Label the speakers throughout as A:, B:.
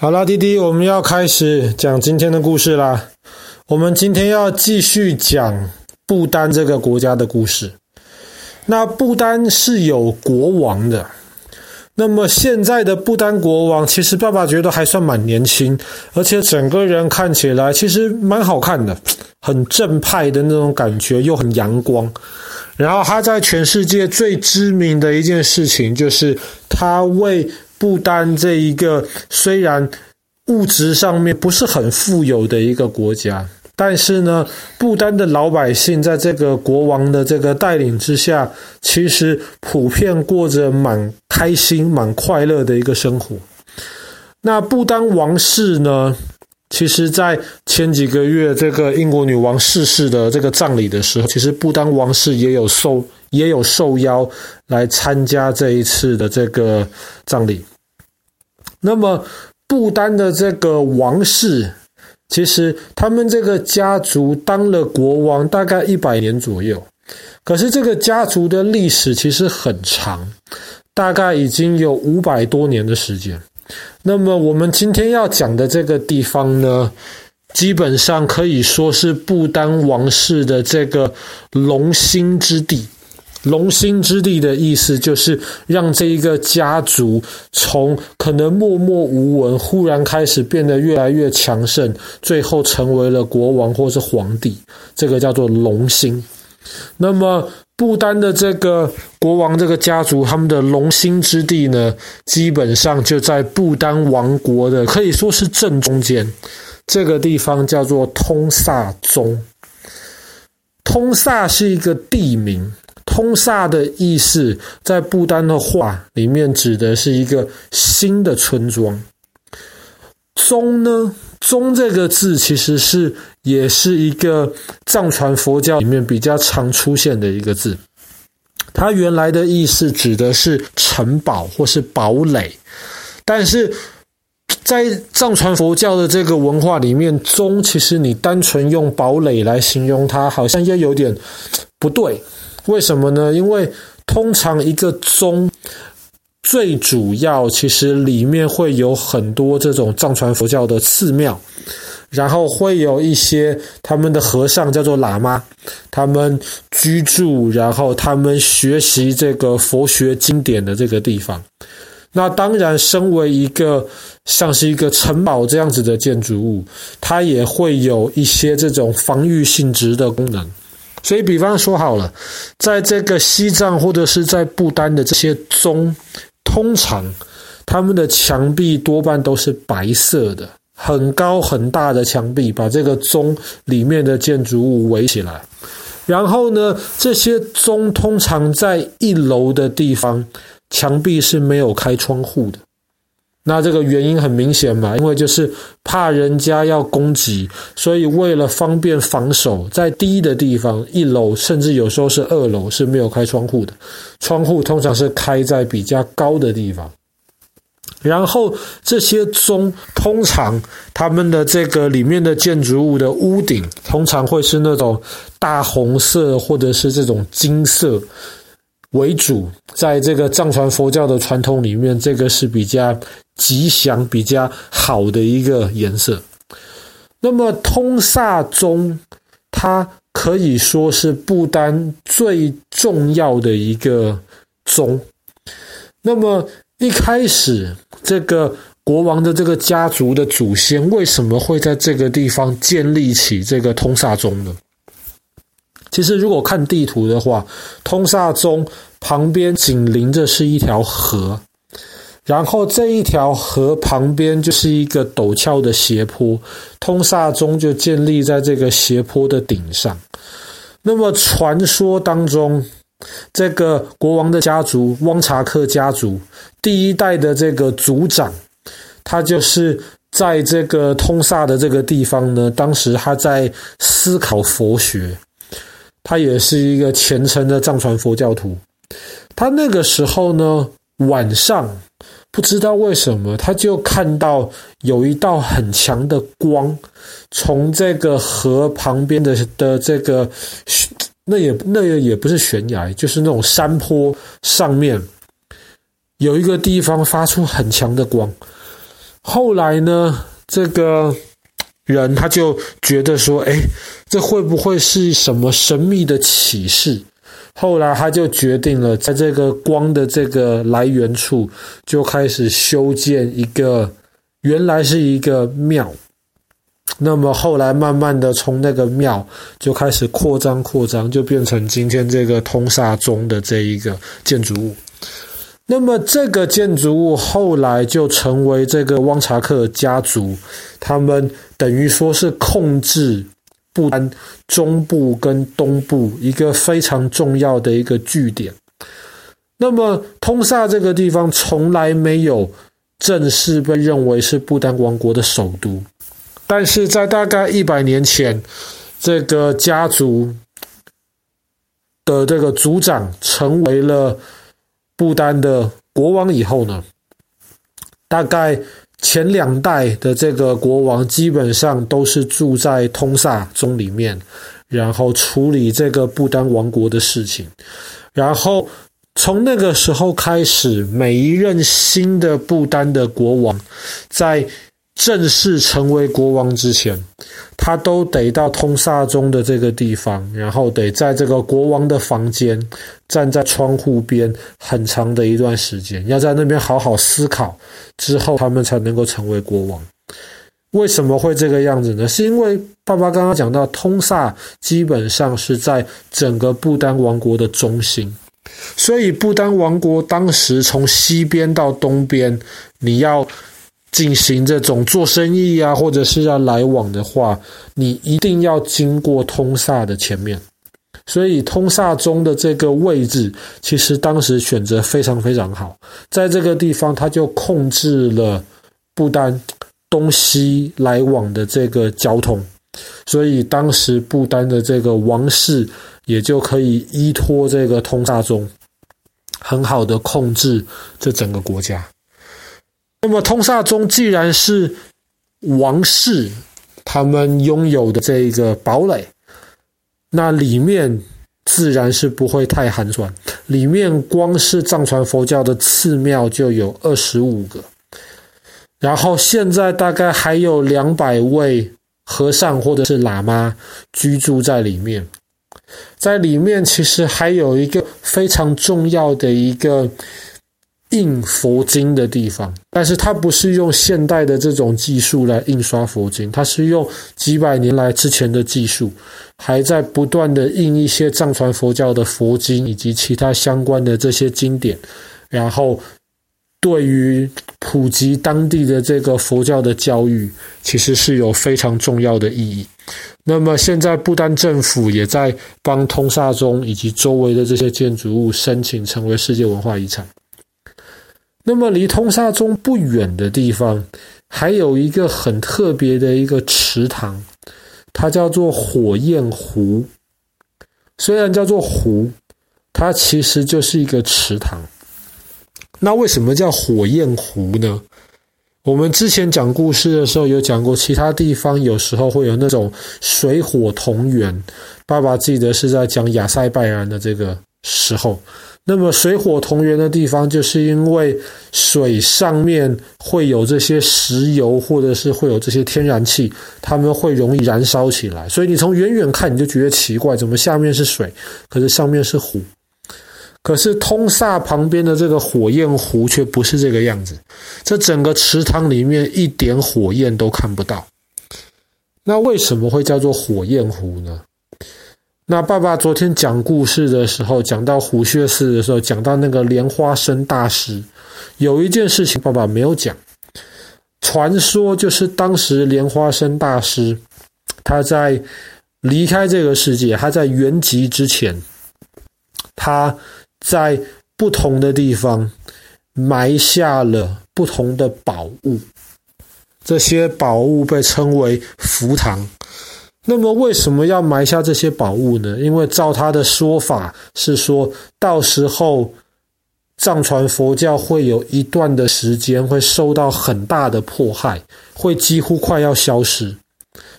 A: 好啦，弟弟，我们要开始讲今天的故事啦。我们今天要继续讲不丹这个国家的故事。那不丹是有国王的。那么现在的不丹国王，其实爸爸觉得还算蛮年轻，而且整个人看起来其实蛮好看的，很正派的那种感觉，又很阳光。然后他在全世界最知名的一件事情，就是他为不丹这一个虽然物质上面不是很富有的一个国家，但是呢，不丹的老百姓在这个国王的这个带领之下，其实普遍过着蛮开心、蛮快乐的一个生活。那不丹王室呢，其实在前几个月这个英国女王逝世的这个葬礼的时候，其实不丹王室也有受。也有受邀来参加这一次的这个葬礼。那么，不丹的这个王室，其实他们这个家族当了国王大概一百年左右。可是，这个家族的历史其实很长，大概已经有五百多年的时间。那么，我们今天要讲的这个地方呢，基本上可以说是不丹王室的这个龙兴之地。龙兴之地的意思就是让这一个家族从可能默默无闻，忽然开始变得越来越强盛，最后成为了国王或是皇帝。这个叫做龙兴。那么不丹的这个国王这个家族，他们的龙兴之地呢，基本上就在不丹王国的可以说是正中间。这个地方叫做通萨宗。通萨是一个地名。通萨的意思，在不丹的话里面指的是一个新的村庄。宗呢，宗这个字其实是也是一个藏传佛教里面比较常出现的一个字。它原来的意思指的是城堡或是堡垒，但是在藏传佛教的这个文化里面，宗其实你单纯用堡垒来形容它，好像又有点不对。为什么呢？因为通常一个宗最主要，其实里面会有很多这种藏传佛教的寺庙，然后会有一些他们的和尚叫做喇嘛，他们居住，然后他们学习这个佛学经典的这个地方。那当然，身为一个像是一个城堡这样子的建筑物，它也会有一些这种防御性质的功能。所以，比方说好了，在这个西藏或者是在不丹的这些宗，通常他们的墙壁多半都是白色的，很高很大的墙壁，把这个宗里面的建筑物围起来。然后呢，这些宗通常在一楼的地方，墙壁是没有开窗户的。那这个原因很明显嘛，因为就是怕人家要攻击，所以为了方便防守，在低的地方，一楼甚至有时候是二楼是没有开窗户的，窗户通常是开在比较高的地方。然后这些钟通常他们的这个里面的建筑物的屋顶通常会是那种大红色或者是这种金色。为主，在这个藏传佛教的传统里面，这个是比较吉祥、比较好的一个颜色。那么通萨宗，它可以说是不丹最重要的一个宗。那么一开始，这个国王的这个家族的祖先为什么会在这个地方建立起这个通萨宗呢？其实，如果看地图的话，通萨宗旁边紧邻着是一条河，然后这一条河旁边就是一个陡峭的斜坡，通萨宗就建立在这个斜坡的顶上。那么，传说当中，这个国王的家族汪查克家族第一代的这个族长，他就是在这个通萨的这个地方呢，当时他在思考佛学。他也是一个虔诚的藏传佛教徒。他那个时候呢，晚上不知道为什么，他就看到有一道很强的光从这个河旁边的的这个，那也那也也不是悬崖，就是那种山坡上面有一个地方发出很强的光。后来呢，这个人他就觉得说，哎，这会不会是什么神秘的启示？后来他就决定了，在这个光的这个来源处，就开始修建一个，原来是一个庙。那么后来慢慢的从那个庙就开始扩张扩张，就变成今天这个通萨宗的这一个建筑物。那么这个建筑物后来就成为这个汪查克家族，他们等于说是控制不丹中部跟东部一个非常重要的一个据点。那么通萨这个地方从来没有正式被认为是不丹王国的首都。但是在大概一百年前，这个家族的这个族长成为了不丹的国王以后呢，大概前两代的这个国王基本上都是住在通萨宗里面，然后处理这个不丹王国的事情。然后从那个时候开始，每一任新的不丹的国王在正式成为国王之前，他都得到通萨中的这个地方，然后得在这个国王的房间，站在窗户边很长的一段时间，要在那边好好思考，之后他们才能够成为国王。为什么会这个样子呢？是因为爸爸刚刚讲到，通萨基本上是在整个不丹王国的中心，所以不丹王国当时从西边到东边，你要。进行这种做生意啊，或者是要来往的话，你一定要经过通萨的前面。所以通萨宗的这个位置，其实当时选择非常非常好，在这个地方，他就控制了不丹东西来往的这个交通，所以当时不丹的这个王室也就可以依托这个通萨宗，很好的控制这整个国家。那么，通萨宗既然是王室他们拥有的这一个堡垒，那里面自然是不会太寒酸。里面光是藏传佛教的寺庙就有二十五个，然后现在大概还有两百位和尚或者是喇嘛居住在里面。在里面其实还有一个非常重要的一个。印佛经的地方，但是它不是用现代的这种技术来印刷佛经，它是用几百年来之前的技术，还在不断的印一些藏传佛教的佛经以及其他相关的这些经典，然后对于普及当地的这个佛教的教育，其实是有非常重要的意义。那么现在不丹政府也在帮通萨宗以及周围的这些建筑物申请成为世界文化遗产。那么离通沙宗不远的地方，还有一个很特别的一个池塘，它叫做火焰湖。虽然叫做湖，它其实就是一个池塘。那为什么叫火焰湖呢？我们之前讲故事的时候有讲过，其他地方有时候会有那种水火同源。爸爸记得是在讲亚塞拜然的这个时候。那么水火同源的地方，就是因为水上面会有这些石油，或者是会有这些天然气，它们会容易燃烧起来。所以你从远远看，你就觉得奇怪，怎么下面是水，可是上面是湖？可是通萨旁边的这个火焰湖却不是这个样子，这整个池塘里面一点火焰都看不到。那为什么会叫做火焰湖呢？那爸爸昨天讲故事的时候，讲到虎穴寺的时候，讲到那个莲花生大师，有一件事情爸爸没有讲。传说就是当时莲花生大师他在离开这个世界，他在圆寂之前，他在不同的地方埋下了不同的宝物，这些宝物被称为福堂。那么为什么要埋下这些宝物呢？因为照他的说法是说，到时候藏传佛教会有一段的时间会受到很大的迫害，会几乎快要消失。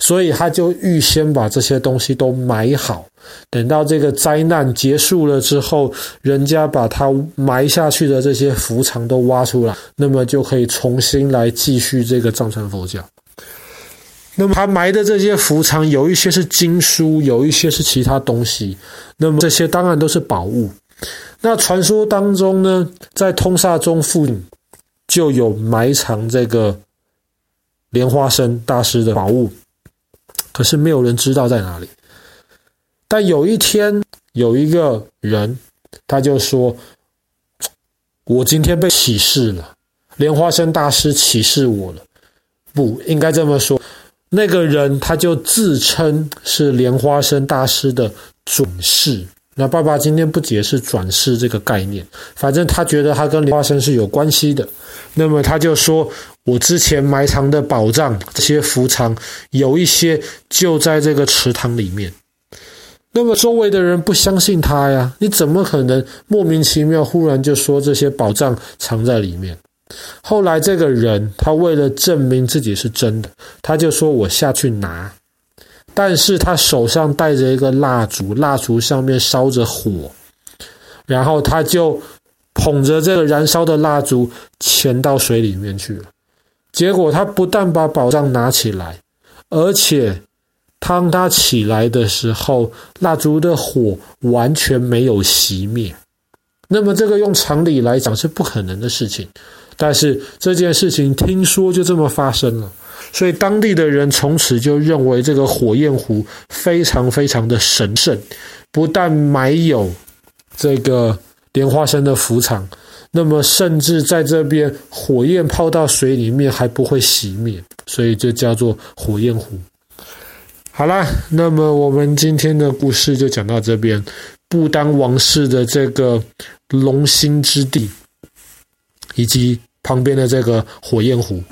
A: 所以他就预先把这些东西都埋好，等到这个灾难结束了之后，人家把他埋下去的这些伏藏都挖出来，那么就可以重新来继续这个藏传佛教。那么他埋的这些伏藏，有一些是经书，有一些是其他东西。那么这些当然都是宝物。那传说当中呢，在通萨宗附近就有埋藏这个莲花生大师的宝物。可是没有人知道在哪里。但有一天，有一个人，他就说：“我今天被启示了，莲花生大师启示我了。”不应该这么说。那个人他就自称是莲花生大师的转世。那爸爸今天不解释转世这个概念，反正他觉得他跟莲花生是有关系的。那么他就说。我之前埋藏的宝藏，这些福藏有一些就在这个池塘里面。那么周围的人不相信他呀，你怎么可能莫名其妙忽然就说这些宝藏藏在里面？后来这个人他为了证明自己是真的，他就说我下去拿，但是他手上带着一个蜡烛，蜡烛上面烧着火，然后他就捧着这个燃烧的蜡烛潜到水里面去了。结果他不但把宝藏拿起来，而且当他起来的时候，蜡烛的火完全没有熄灭。那么这个用常理来讲是不可能的事情，但是这件事情听说就这么发生了，所以当地的人从此就认为这个火焰湖非常非常的神圣，不但埋有这个莲花生的伏藏。那么，甚至在这边火焰泡到水里面还不会熄灭，所以就叫做火焰湖。好啦，那么我们今天的故事就讲到这边。不丹王室的这个龙兴之地，以及旁边的这个火焰湖。